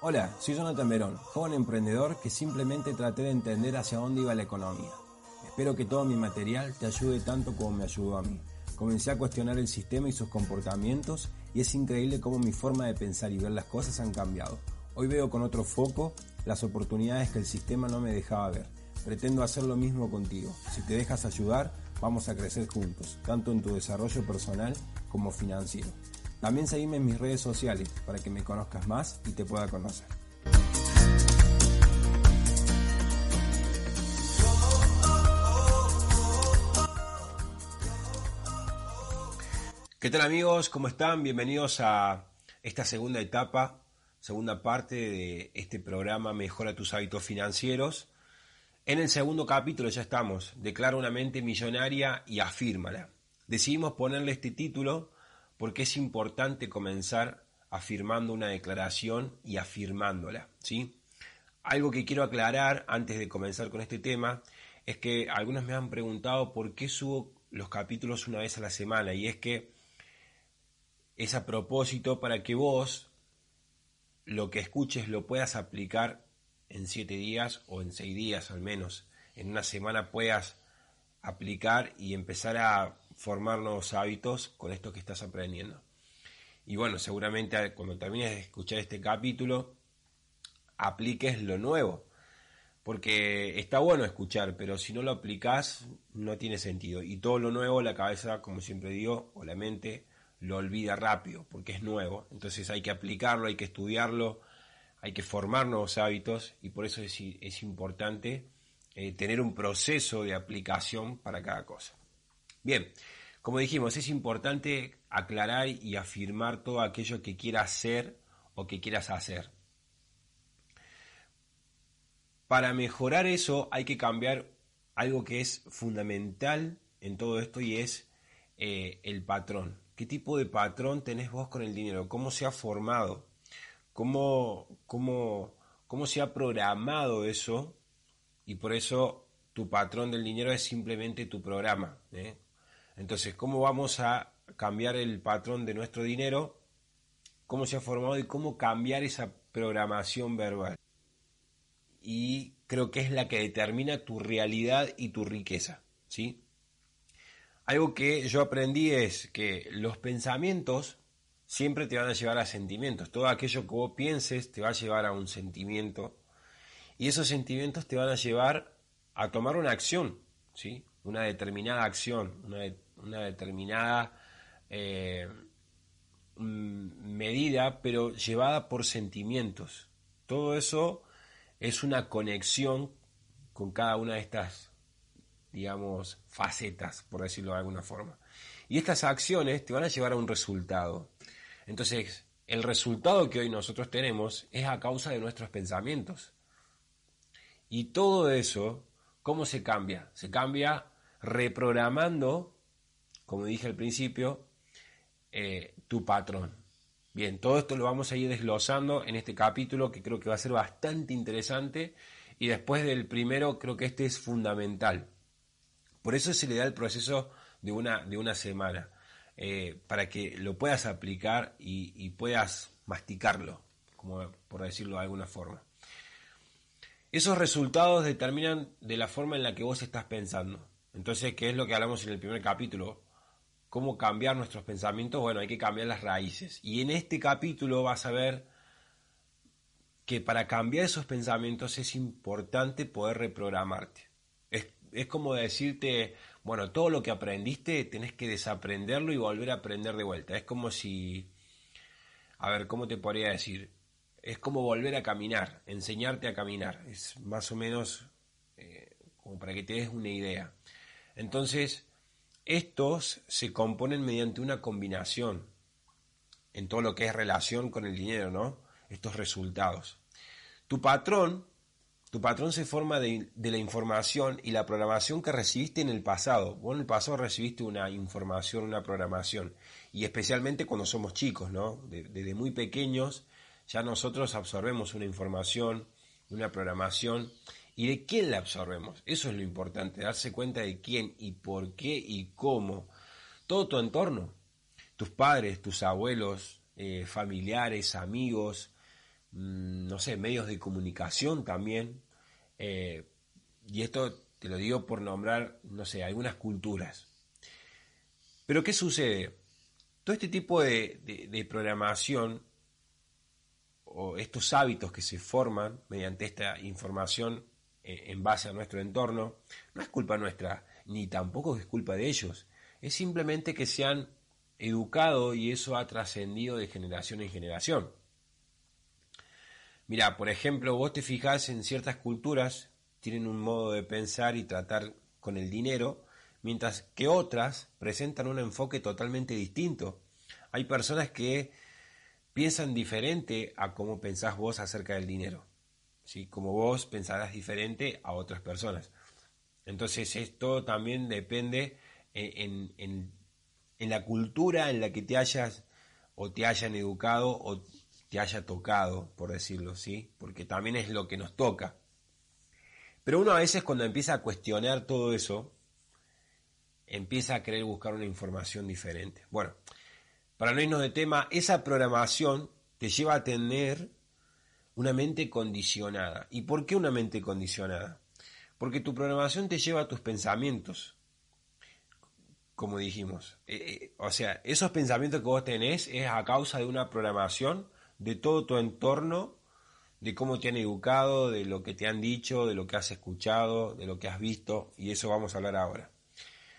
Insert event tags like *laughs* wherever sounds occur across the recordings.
Hola, soy Jonathan Verón, joven emprendedor que simplemente traté de entender hacia dónde iba la economía. Espero que todo mi material te ayude tanto como me ayudó a mí. Comencé a cuestionar el sistema y sus comportamientos y es increíble cómo mi forma de pensar y ver las cosas han cambiado. Hoy veo con otro foco las oportunidades que el sistema no me dejaba ver. Pretendo hacer lo mismo contigo. Si te dejas ayudar, vamos a crecer juntos, tanto en tu desarrollo personal como financiero. También seguime en mis redes sociales para que me conozcas más y te pueda conocer. ¿Qué tal amigos? ¿Cómo están? Bienvenidos a esta segunda etapa, segunda parte de este programa Mejora tus hábitos financieros. En el segundo capítulo ya estamos, declara una mente millonaria y afírmala. Decidimos ponerle este título porque es importante comenzar afirmando una declaración y afirmándola, ¿sí? Algo que quiero aclarar antes de comenzar con este tema es que algunos me han preguntado por qué subo los capítulos una vez a la semana y es que es a propósito para que vos lo que escuches lo puedas aplicar en siete días o en seis días al menos. En una semana puedas aplicar y empezar a formar nuevos hábitos con esto que estás aprendiendo. Y bueno, seguramente cuando termines de escuchar este capítulo, apliques lo nuevo. Porque está bueno escuchar, pero si no lo aplicas, no tiene sentido. Y todo lo nuevo, la cabeza, como siempre digo, o la mente, lo olvida rápido, porque es nuevo. Entonces hay que aplicarlo, hay que estudiarlo, hay que formar nuevos hábitos y por eso es, importante eh, tener un proceso de aplicación para cada cosa. Bien, como dijimos, es importante aclarar y afirmar todo aquello que quieras hacer o que quieras hacer. Para mejorar eso hay que cambiar algo que es fundamental en todo esto y es eh, el patrón. ¿Qué tipo de patrón tenés vos con el dinero? ¿Cómo se ha formado? ¿Cómo, cómo, cómo se ha programado eso? Y por eso tu patrón del dinero es simplemente tu programa. ¿eh? Entonces, ¿cómo vamos a cambiar el patrón de nuestro dinero? ¿Cómo se ha formado y cómo cambiar esa programación verbal? Y creo que es la que determina tu realidad y tu riqueza. ¿sí? Algo que yo aprendí es que los pensamientos siempre te van a llevar a sentimientos. Todo aquello que vos pienses te va a llevar a un sentimiento. Y esos sentimientos te van a llevar a tomar una acción, ¿sí? Una determinada acción, una, determinada eh, mm, medida, pero llevada por sentimientos. Todo eso es una conexión con cada una de estas digamos, facetas, por decirlo de alguna forma. Y estas acciones te van a llevar a un resultado. Entonces, el resultado que hoy nosotros tenemos es a causa de nuestros pensamientos. Y todo eso, ¿cómo se cambia? Se cambia reprogramando, como dije al principio, eh, tu patrón. Bien, todo esto lo vamos a ir desglosando en este capítulo que creo que va a ser bastante interesante y después del primero creo que este es fundamental. Por eso se le da el proceso de una, de una semana, eh, para que lo puedas aplicar y, puedas masticarlo, como por decirlo de alguna forma. Esos resultados determinan de la forma en la que vos estás pensando. Entonces, ¿qué es lo que hablamos en el primer capítulo? ¿Cómo cambiar nuestros pensamientos? Bueno, hay que cambiar las raíces. Y en este capítulo vas a ver que para cambiar esos pensamientos es importante poder reprogramarte es como decirte, bueno, todo lo que aprendiste tenés que desaprenderlo y volver a aprender de vuelta. Es como si, a ver, ¿cómo te podría decir? Es como volver a caminar, enseñarte a caminar. Es más o menos eh, como para que te des una idea. Entonces, estos se componen mediante una combinación en todo lo que es relación con el dinero, ¿no? Estos resultados. Tu patrón tu patrón se forma de, la información y la programación que recibiste en el pasado. Vos en el pasado recibiste una información, una programación. Y especialmente cuando somos chicos, ¿no? Desde muy pequeños ya nosotros absorbemos una información, una programación. ¿Y de quién la absorbemos? Eso es lo importante, darse cuenta de quién y por qué y cómo. todo tu entorno, tus padres, tus abuelos, eh, familiares, amigos, no sé, medios de comunicación también. Eh, y esto te lo digo por nombrar, no sé, algunas culturas. Pero ¿qué sucede? Todo este tipo de, programación o estos hábitos que se forman mediante esta información eh, en base a nuestro entorno, no es culpa nuestra, ni tampoco es culpa de ellos. Es simplemente que se han educado y eso ha trascendido de generación en generación. Mira, por ejemplo, vos te fijas en ciertas culturas, tienen un modo de pensar y tratar con el dinero, mientras que otras presentan un enfoque totalmente distinto. Hay personas que piensan diferente a cómo pensás vos acerca del dinero. ¿sí? Como vos pensarás diferente a otras personas. Entonces esto también depende en, en, en, la cultura en la que te hayas o te hayan educado o te haya tocado, por decirlo, ¿sí? Porque también es lo que nos toca. Pero uno a veces cuando empieza a cuestionar todo eso, empieza a querer buscar una información diferente. Bueno, para no irnos de tema, esa programación te lleva a tener una mente condicionada. ¿Y por qué una mente condicionada? Porque tu programación te lleva a tus pensamientos, como dijimos. Eh, eh, o sea, esos pensamientos que vos tenés es a causa de una programación de todo tu entorno, de cómo te han educado, de lo que te han dicho, de lo que has escuchado, de lo que has visto, y eso vamos a hablar ahora.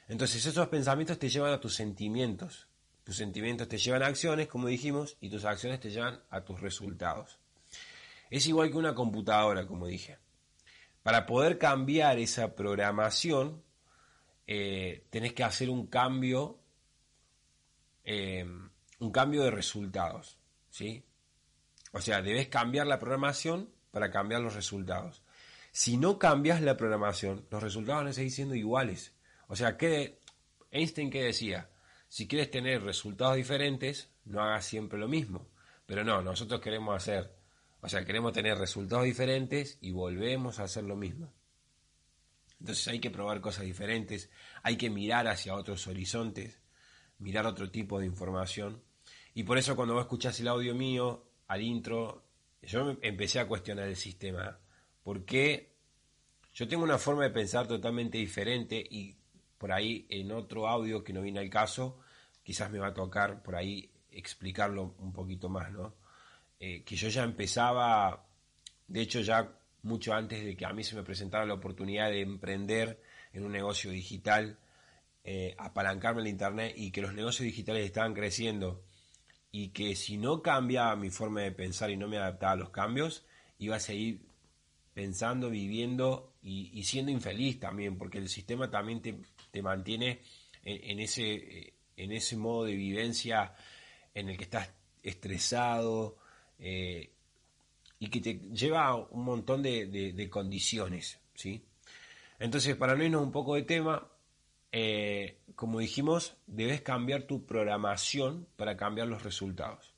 Entonces esos pensamientos te llevan a tus sentimientos, tus sentimientos te llevan a acciones, como dijimos, y tus acciones te llevan a tus resultados. Es igual que una computadora, como dije. Para poder cambiar esa programación, eh, tenés que hacer un cambio, eh, un cambio de resultados, ¿sí? O sea, debes cambiar la programación para cambiar los resultados. Si no cambias la programación, los resultados van a seguir siendo iguales. O sea, ¿qué, Einstein qué decía? Si quieres tener resultados diferentes, no hagas siempre lo mismo. Pero no, nosotros queremos hacer o sea, queremos tener resultados diferentes y volvemos a hacer lo mismo. Entonces hay que probar cosas diferentes, hay que mirar hacia otros horizontes, mirar otro tipo de información. Y por eso cuando vos escuchás el audio mío, al intro, yo empecé a cuestionar el sistema. Porque yo tengo una forma de pensar totalmente diferente y por ahí en otro audio que no viene al caso, quizás me va a tocar por ahí explicarlo un poquito más, ¿no? Eh, que yo ya empezaba, de hecho ya mucho antes de que a mí se me presentara la oportunidad de emprender en un negocio digital, eh, apalancarme el Internet y que los negocios digitales estaban creciendo y que si no cambiaba mi forma de pensar y no me adaptaba a los cambios, iba a seguir pensando, viviendo y, siendo infeliz también, porque el sistema también te, mantiene en, ese, en ese modo de vivencia en el que estás estresado, eh, y que te lleva a un montón de, condiciones, ¿sí? Entonces, para no irnos un poco de tema, eh, como dijimos, debes cambiar tu programación para cambiar los resultados.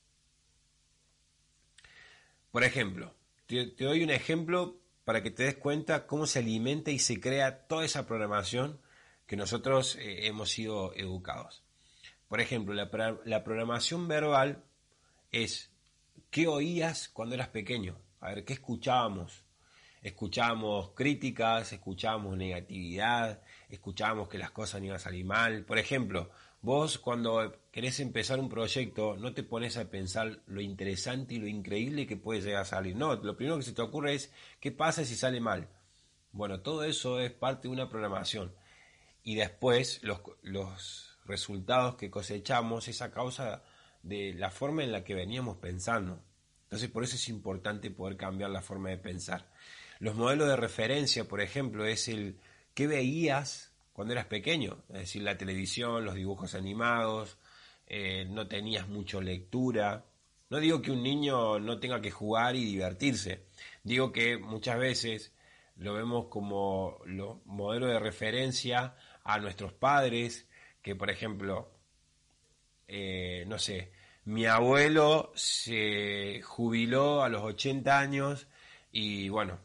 Por ejemplo, te, doy un ejemplo para que te des cuenta cómo se alimenta y se crea toda esa programación que nosotros eh, hemos sido educados. Por ejemplo, la programación verbal es ¿Qué oías cuando eras pequeño? A ver, ¿qué escuchábamos? Escuchábamos críticas, escuchábamos negatividad, escuchábamos que las cosas no iban a salir mal. Por ejemplo, vos cuando querés empezar un proyecto no te pones a pensar lo interesante y lo increíble que puede llegar a salir. No, lo primero que se te ocurre es qué pasa si sale mal. Bueno, todo eso es parte de una programación. Y después los, los resultados que cosechamos es a causa de la forma en la que veníamos pensando. Entonces por eso es importante poder cambiar la forma de pensar. Los modelos de referencia, por ejemplo, es el qué veías cuando eras pequeño, es decir, la televisión, los dibujos animados, eh, no tenías mucho lectura. No digo que un niño no tenga que jugar y divertirse, digo que muchas veces lo vemos como los modelos de referencia a nuestros padres, que por ejemplo, eh, no sé, mi abuelo se jubiló a los 80 años y bueno,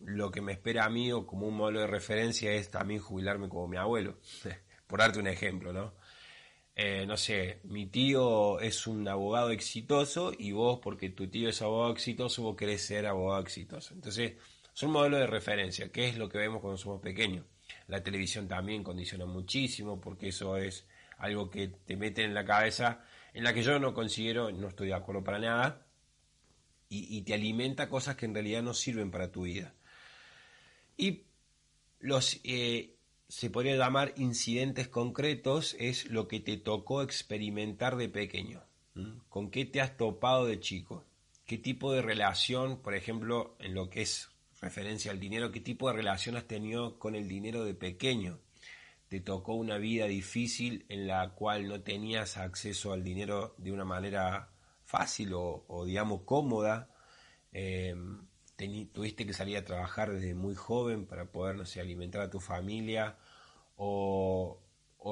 lo que me espera a mí o como un modelo de referencia es también jubilarme como mi abuelo, *laughs* por darte un ejemplo, ¿no? eh, no sé, mi tío es un abogado exitoso y vos, porque tu tío es abogado exitoso, vos querés ser abogado exitoso. Entonces, son modelos de referencia, que es lo que vemos cuando somos pequeños. La televisión también condiciona muchísimo, porque eso es algo que te mete en la cabeza, en la que yo no considero, no estoy de acuerdo para nada, y, te alimenta cosas que en realidad no sirven para tu vida. Y los eh, se podría llamar incidentes concretos es lo que te tocó experimentar de pequeño. ¿Con qué te has topado de chico? ¿Qué tipo de relación, por ejemplo, en lo que es referencia al dinero, qué tipo de relación has tenido con el dinero de pequeño? ¿Te tocó una vida difícil en la cual no tenías acceso al dinero de una manera fácil o, digamos, cómoda? Tuviste que salir a trabajar desde muy joven para poder, no sé, alimentar a tu familia, o,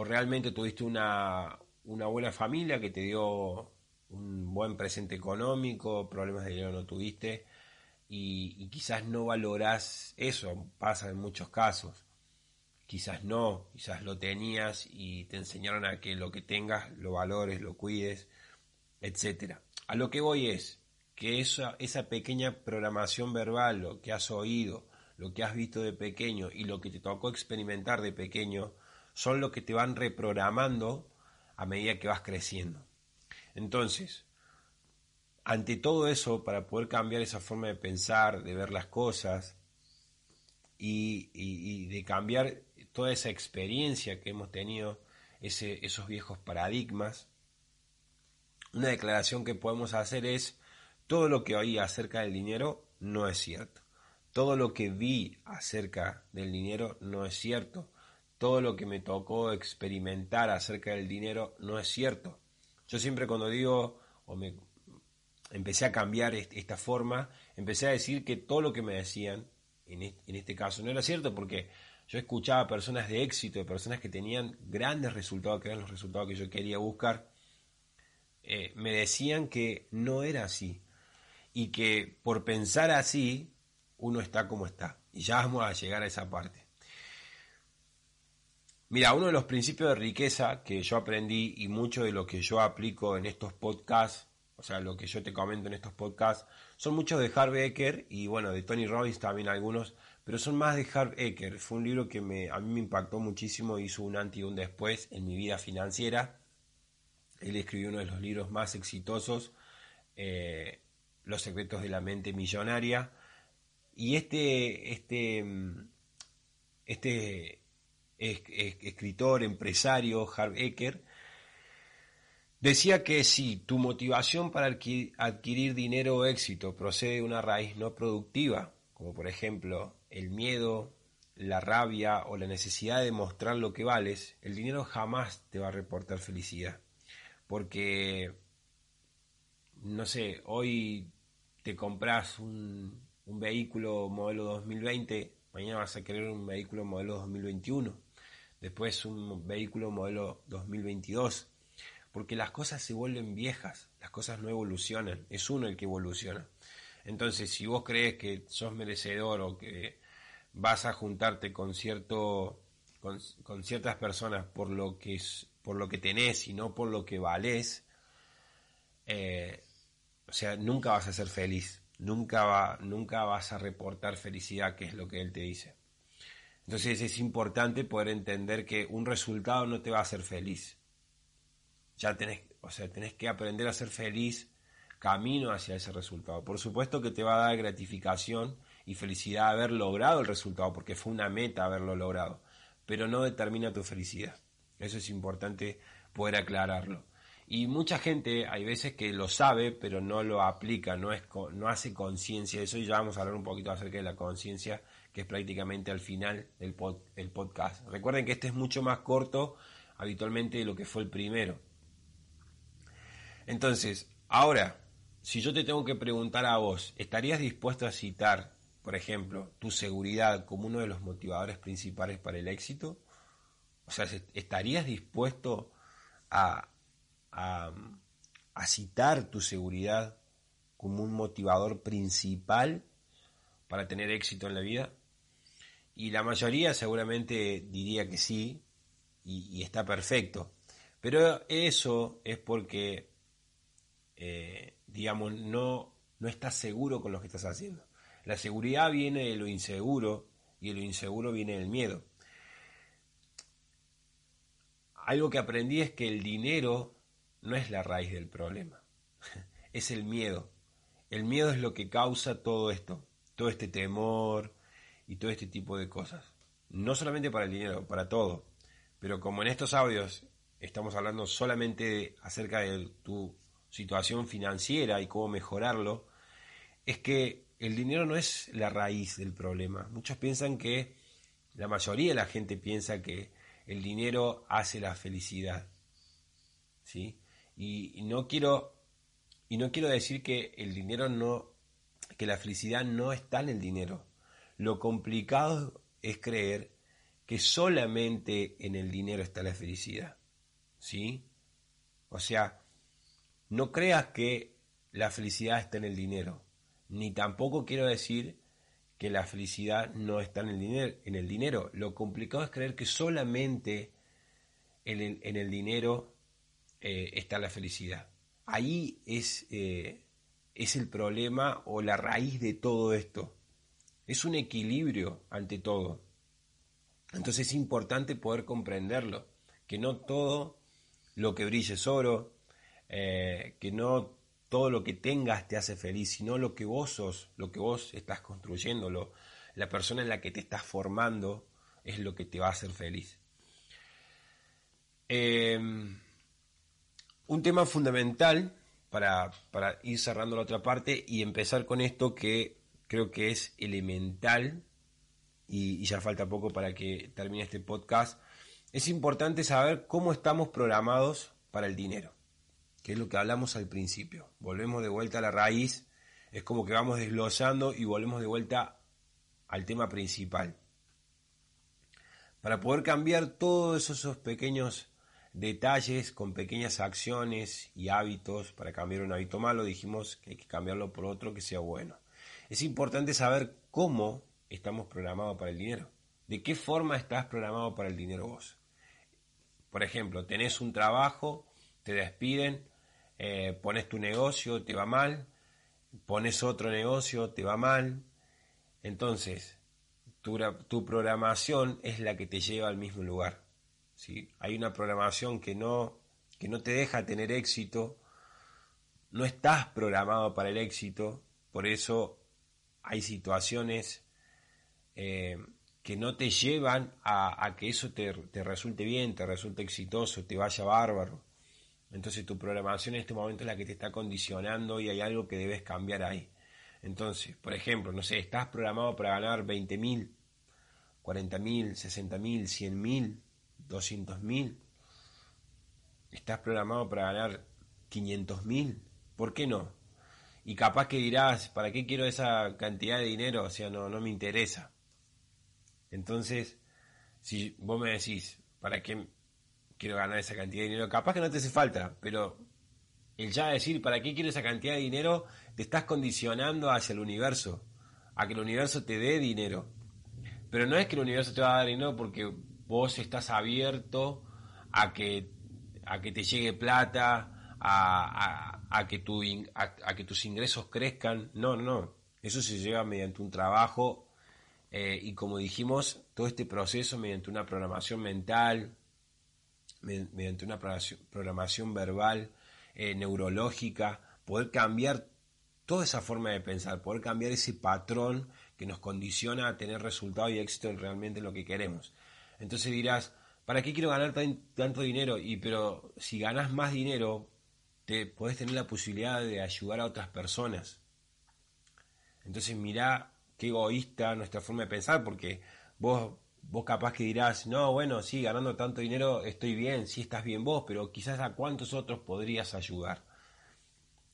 realmente tuviste una, buena familia que te dio un buen presente económico, problemas de dinero no tuviste, y, quizás no valorás eso, pasa en muchos casos. Quizás no, quizás lo tenías y te enseñaron a que lo que tengas lo valores, lo cuides, etc. A lo que voy es, que esa, esa pequeña programación verbal, lo que has oído, lo que has visto de pequeño y lo que te tocó experimentar de pequeño, son lo que te van reprogramando a medida que vas creciendo. Entonces, ante todo eso, para poder cambiar esa forma de pensar, de ver las cosas y, de cambiar toda esa experiencia que hemos tenido, esos viejos paradigmas, una declaración que podemos hacer es todo lo que oí acerca del dinero no es cierto. Todo lo que vi acerca del dinero no es cierto. Todo lo que me tocó experimentar acerca del dinero no es cierto. Yo siempre cuando digo o me empecé a cambiar esta forma, empecé a decir que todo lo que me decían en este caso no era cierto porque yo escuchaba personas de éxito, de personas que tenían grandes resultados, que eran los resultados que yo quería buscar, eh, me decían que no era así, y que por pensar así uno está como está. Y ya vamos a llegar a esa parte. Mira, uno de los principios de riqueza que yo aprendí y mucho de lo que yo aplico en estos podcasts, o sea, lo que yo te comento en estos podcasts, son muchos de Harv Eker y bueno, de Tony Robbins también algunos, pero son más de Harv Eker. Fue un libro que me, a mí me impactó muchísimo, hizo un antes y un después en mi vida financiera. Él escribió uno de los libros más exitosos eh, los secretos de la mente millonaria. Y este, este, este escritor, empresario, Harv Eker, decía que si tu motivación para adquirir dinero o éxito procede de una raíz no productiva, como por ejemplo el miedo, la rabia o la necesidad de mostrar lo que vales, el dinero jamás te va a reportar felicidad. Porque, no sé, hoy te compras un, vehículo modelo 2020, mañana vas a querer un vehículo modelo 2021, después un vehículo modelo 2022, porque las cosas se vuelven viejas, las cosas no evolucionan, es uno el que evoluciona. Entonces, si vos crees que sos merecedor o que vas a juntarte con cierto con, ciertas personas por lo que por lo que tenés y no por lo que valés, eh, sea, nunca vas a ser feliz, nunca, va, nunca vas a reportar felicidad, que es lo que él te dice. Entonces es importante poder entender que un resultado no te va a hacer feliz. Ya tenés, o sea, tenés que aprender a ser feliz camino hacia ese resultado. Por supuesto que te va a dar gratificación y felicidad haber logrado el resultado, porque fue una meta haberlo logrado, pero no determina tu felicidad. Eso es importante poder aclararlo. Y mucha gente hay veces que lo sabe, pero no lo aplica, no, es, no hace conciencia de eso. Y ya vamos a hablar un poquito acerca de la conciencia, que es prácticamente al final del el podcast. Recuerden que este es mucho más corto habitualmente de lo que fue el primero. Entonces, ahora, si yo te tengo que preguntar a vos, ¿estarías dispuesto a citar, por ejemplo, tu seguridad como uno de los motivadores principales para el éxito? O sea, ¿estarías dispuesto a, a, citar tu seguridad como un motivador principal para tener éxito en la vida? Y la mayoría seguramente diría que sí, y, está perfecto. Pero eso es porque, eh, digamos, no, no estás seguro con lo que estás haciendo. La seguridad viene de lo inseguro y de lo inseguro viene del miedo. Algo que aprendí es que el dinero no es la raíz del problema, *laughs* es el miedo. El miedo es lo que causa todo esto, todo este temor y todo este tipo de cosas. No solamente para el dinero, para todo. Pero como en estos audios estamos hablando solamente acerca de tu situación financiera y cómo mejorarlo, es que el dinero no es la raíz del problema. Muchos piensan que, la mayoría de la gente piensa que el dinero hace la felicidad. ¿Sí? Y, no quiero y no quiero decir que el dinero no que la felicidad no está en el dinero. Lo complicado es creer que solamente en el dinero está la felicidad. ¿Sí? O sea, no creas que la felicidad está en el dinero, ni tampoco quiero decir que la felicidad no está en el dinero. En el dinero. Lo complicado es creer que solamente en el, en el dinero eh, está la felicidad. Ahí es, eh, es el problema o la raíz de todo esto. Es un equilibrio ante todo. Entonces es importante poder comprenderlo, que no todo lo que brille es oro, eh, que no todo lo que tengas te hace feliz, sino lo que vos sos, lo que vos estás construyendo, lo, la persona en la que te estás formando es lo que te va a hacer feliz. Un tema fundamental para, ir cerrando la otra parte y empezar con esto que creo que es elemental y, ya falta poco para que termine este podcast, es importante saber cómo estamos programados para el dinero, que es lo que hablamos al principio. Volvemos de vuelta a la raíz, es como que vamos desglosando y volvemos de vuelta al tema principal. Para poder cambiar todos esos pequeños detalles con pequeñas acciones y hábitos, para cambiar un hábito malo, dijimos que hay que cambiarlo por otro que sea bueno. Es importante saber cómo estamos programados para el dinero. ¿De qué forma estás programado para el dinero vos? Por ejemplo, tenés un trabajo, te despiden, eh, pones tu negocio, te va mal, pones otro negocio, te va mal. Entonces, tu, tu programación es la que te lleva al mismo lugar. ¿Sí? Hay una programación que no, que no te deja tener éxito, no estás programado para el éxito, por eso hay situaciones eh, que no te llevan a, que eso te, resulte bien, te resulte exitoso, te vaya bárbaro. Entonces tu programación en este momento es la que te está condicionando y hay algo que debes cambiar ahí. Entonces, por ejemplo, no sé, estás programado para ganar 20 mil, 40 mil, 60 mil, 100 mil, 200 mil. Estás programado para ganar 500 mil. ¿Por qué no? Y capaz que dirás, ¿para qué quiero esa cantidad de dinero? O sea, no, no me interesa. Entonces, si vos me decís, ¿para qué quiero ganar esa cantidad de dinero? Capaz que no te hace falta, pero el ya decir, ¿para qué quiero esa cantidad de dinero? Te estás condicionando hacia el universo, a que el universo te dé dinero. Pero no es que el universo te va a dar dinero porque vos estás abierto a que, a que te llegue plata, a, que tu, a, que tus ingresos crezcan. No, no. Eso se lleva mediante un trabajo eh, y como dijimos, todo este proceso mediante una programación mental, mediante una programación verbal, eh, neurológica, poder cambiar toda esa forma de pensar, poder cambiar ese patrón que nos condiciona a tener resultado y éxito en realmente lo que queremos. Entonces dirás, ¿para qué quiero ganar tanto dinero? Y pero si ganas más dinero, te puedes tener la posibilidad de ayudar a otras personas. Entonces mira qué egoísta nuestra forma de pensar, porque vos, vos capaz que dirás, no, bueno, sí, ganando tanto dinero estoy bien, sí estás bien vos, pero quizás a cuántos otros podrías ayudar.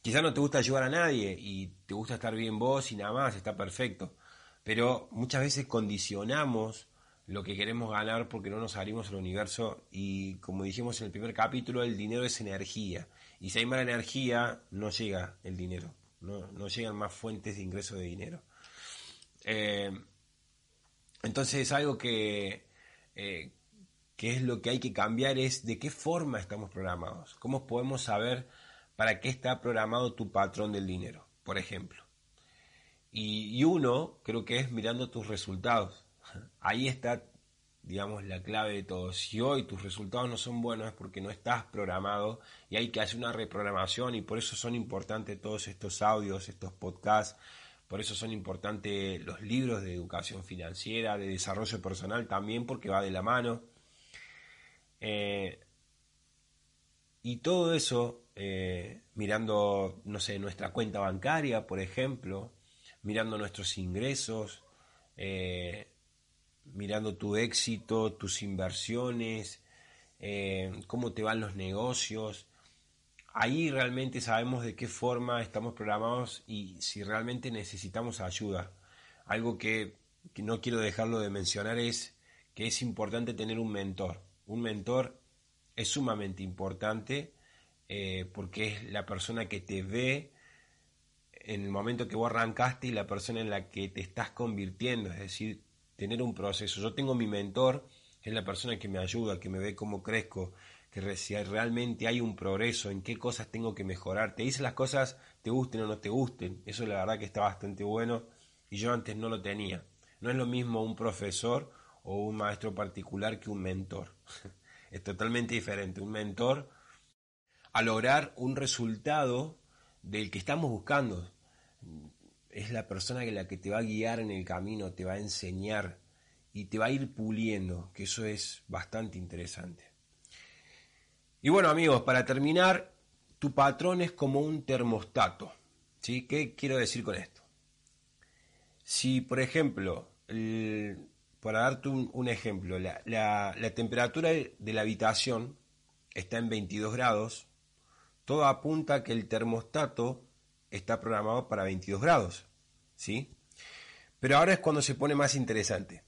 Quizás no te gusta ayudar a nadie y te gusta estar bien vos y nada más, está perfecto. Pero muchas veces condicionamos lo que queremos ganar porque no nos abrimos al universo y como dijimos en el primer capítulo, el dinero es energía. Y si hay mala energía, no llega el dinero, no, no llegan más fuentes de ingreso de dinero. Eh, entonces es algo que, eh, que es lo que hay que cambiar, es de qué forma estamos programados. ¿Cómo podemos saber para qué está programado tu patrón del dinero, por ejemplo? Y, y uno creo que es mirando tus resultados. Ahí está digamos, la clave de todo. Si hoy tus resultados no son buenos es porque no estás programado y hay que hacer una reprogramación y por eso son importantes todos estos audios, estos podcasts, por eso son importantes los libros de educación financiera, de desarrollo personal también porque va de la mano. Eh, y todo eso, eh, mirando, no sé, nuestra cuenta bancaria, por ejemplo, mirando nuestros ingresos, eh, mirando tu éxito, tus inversiones, eh, cómo te van los negocios. Ahí realmente sabemos de qué forma estamos programados y si realmente necesitamos ayuda. Algo que, no quiero dejarlo de mencionar es que es importante tener un mentor. Un mentor es sumamente importante eh, porque es la persona que te ve en el momento que vos arrancaste y la persona en la que te estás convirtiendo. Es decir, tener un proceso. Yo tengo mi mentor, es la persona que me ayuda, que me ve cómo crezco, que si realmente hay un progreso, en qué cosas tengo que mejorar. Te dice las cosas, te gusten o no te gusten. Eso la verdad que está bastante bueno y yo antes no lo tenía. No es lo mismo un profesor o un maestro particular que un mentor. *laughs* es totalmente diferente. Un mentor a lograr un resultado del que estamos buscando es la persona que la que te va a guiar en el camino, te va a enseñar y te va a ir puliendo, que eso es bastante interesante. Y bueno amigos, para terminar, tu patrón es como un termostato. ¿sí? ¿Qué quiero decir con esto? Si, por ejemplo, para darte un, ejemplo, la, la temperatura de la habitación está en 22 grados, todo apunta a que el termostato está programado para 22 grados, ¿sí? Pero ahora es cuando se pone más interesante.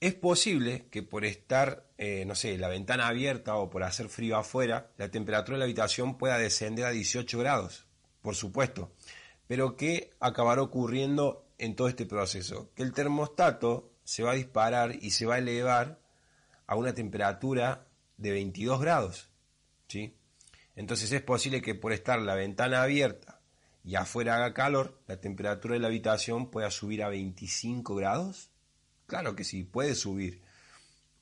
Es posible que por estar, eh, no sé, la ventana abierta o por hacer frío afuera, la temperatura de la habitación pueda descender a 18 grados, por supuesto. Pero ¿qué acabará ocurriendo en todo este proceso? Que el termostato se va a disparar y se va a elevar a una temperatura de 22 grados, ¿sí? Entonces es posible que por estar la ventana abierta y afuera haga calor, la temperatura de la habitación pueda subir a 25 grados. Claro que sí, puede subir.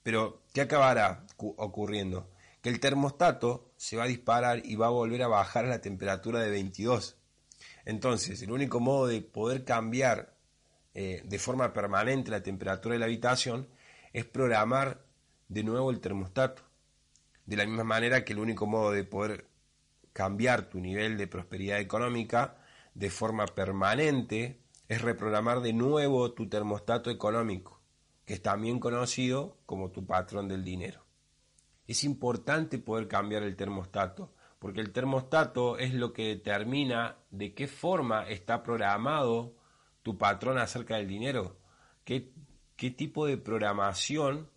Pero, ¿qué acabará ocurriendo? Que el termostato se va a disparar y va a volver a bajar a la temperatura de 22. Entonces, el único modo de poder cambiar eh, de forma permanente la temperatura de la habitación es programar de nuevo el termostato. De la misma manera que el único modo de poder cambiar tu nivel de prosperidad económica de forma permanente es reprogramar de nuevo tu termostato económico, que es también conocido como tu patrón del dinero. Es importante poder cambiar el termostato, porque el termostato es lo que determina de qué forma está programado tu patrón acerca del dinero, qué, qué tipo de programación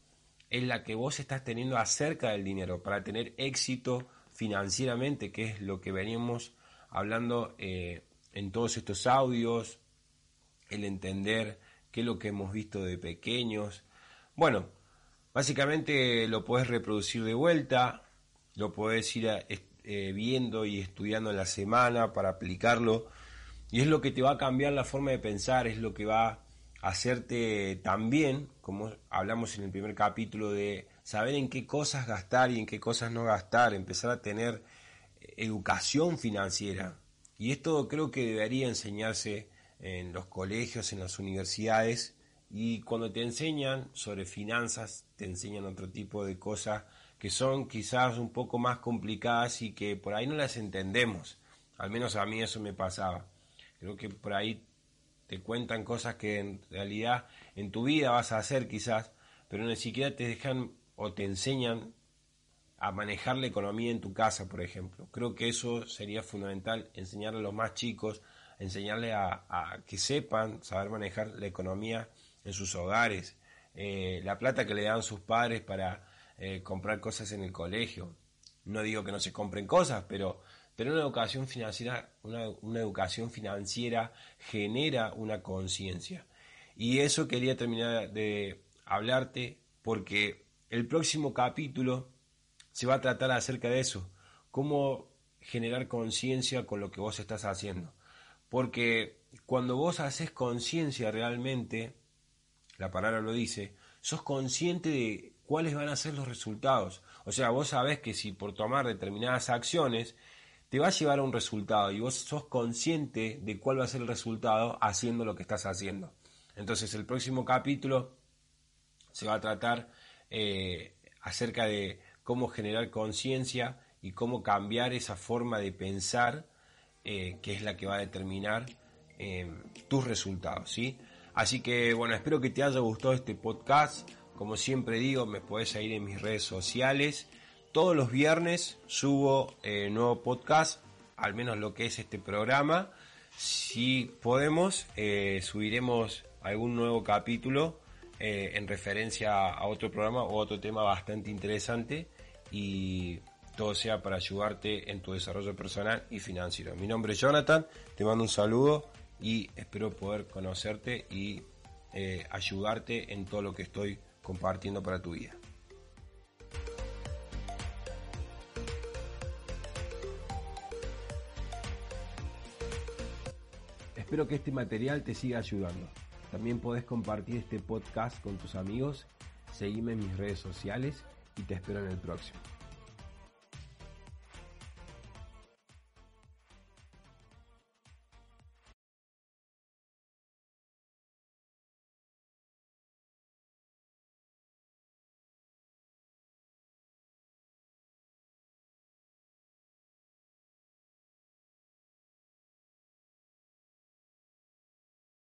es la que vos estás teniendo acerca del dinero para tener éxito financieramente, que es lo que veníamos hablando eh, en todos estos audios, el entender qué es lo que hemos visto de pequeños. Bueno, básicamente lo puedes reproducir de vuelta, lo puedes ir eh, viendo y estudiando en la semana para aplicarlo, y es lo que te va a cambiar la forma de pensar, es lo que va hacerte también, como hablamos en el primer capítulo de saber en qué cosas gastar y en qué cosas no gastar, empezar a tener educación financiera. Y esto creo que debería enseñarse en los colegios, en las universidades, y cuando te enseñan sobre finanzas, te enseñan otro tipo de cosas que son quizás un poco más complicadas y que por ahí no las entendemos. Al menos a mí eso me pasaba. Creo que por ahí te cuentan cosas que en realidad en tu vida vas a hacer quizás, pero ni siquiera te dejan o te enseñan a manejar la economía en tu casa, por ejemplo. Creo que eso sería fundamental, enseñarle a los más chicos, enseñarle a, que sepan saber manejar la economía en sus hogares, eh, la plata que le dan sus padres para eh, comprar cosas en el colegio. No digo que no se compren cosas, pero, pero una educación financiera, una, una educación financiera genera una conciencia. Y eso quería terminar de hablarte porque el próximo capítulo se va a tratar acerca de eso, cómo generar conciencia con lo que vos estás haciendo. Porque cuando vos haces conciencia realmente, la palabra lo dice, sos consciente de cuáles van a ser los resultados. O sea, vos sabés que si por tomar determinadas acciones te va a llevar a un resultado y vos sos consciente de cuál va a ser el resultado haciendo lo que estás haciendo. Entonces el próximo capítulo se va a tratar eh, acerca de cómo generar conciencia y cómo cambiar esa forma de pensar eh, que es la que va a determinar eh, tus resultados. ¿sí? Así que bueno, espero que te haya gustado este podcast. Como siempre digo, me puedes seguir en mis redes sociales. Todos los viernes subo eh, nuevo podcast, al menos lo que es este programa. Si podemos, eh, subiremos algún nuevo capítulo eh, en referencia a otro programa o otro tema bastante interesante y todo sea para ayudarte en tu desarrollo personal y financiero. Mi nombre es Jonathan, te mando un saludo y espero poder conocerte y ayudarte en todo lo que estoy compartiendo para tu vida. Espero que este material te siga ayudando. También podés compartir este podcast con tus amigos, seguime en mis redes sociales y te espero en el próximo.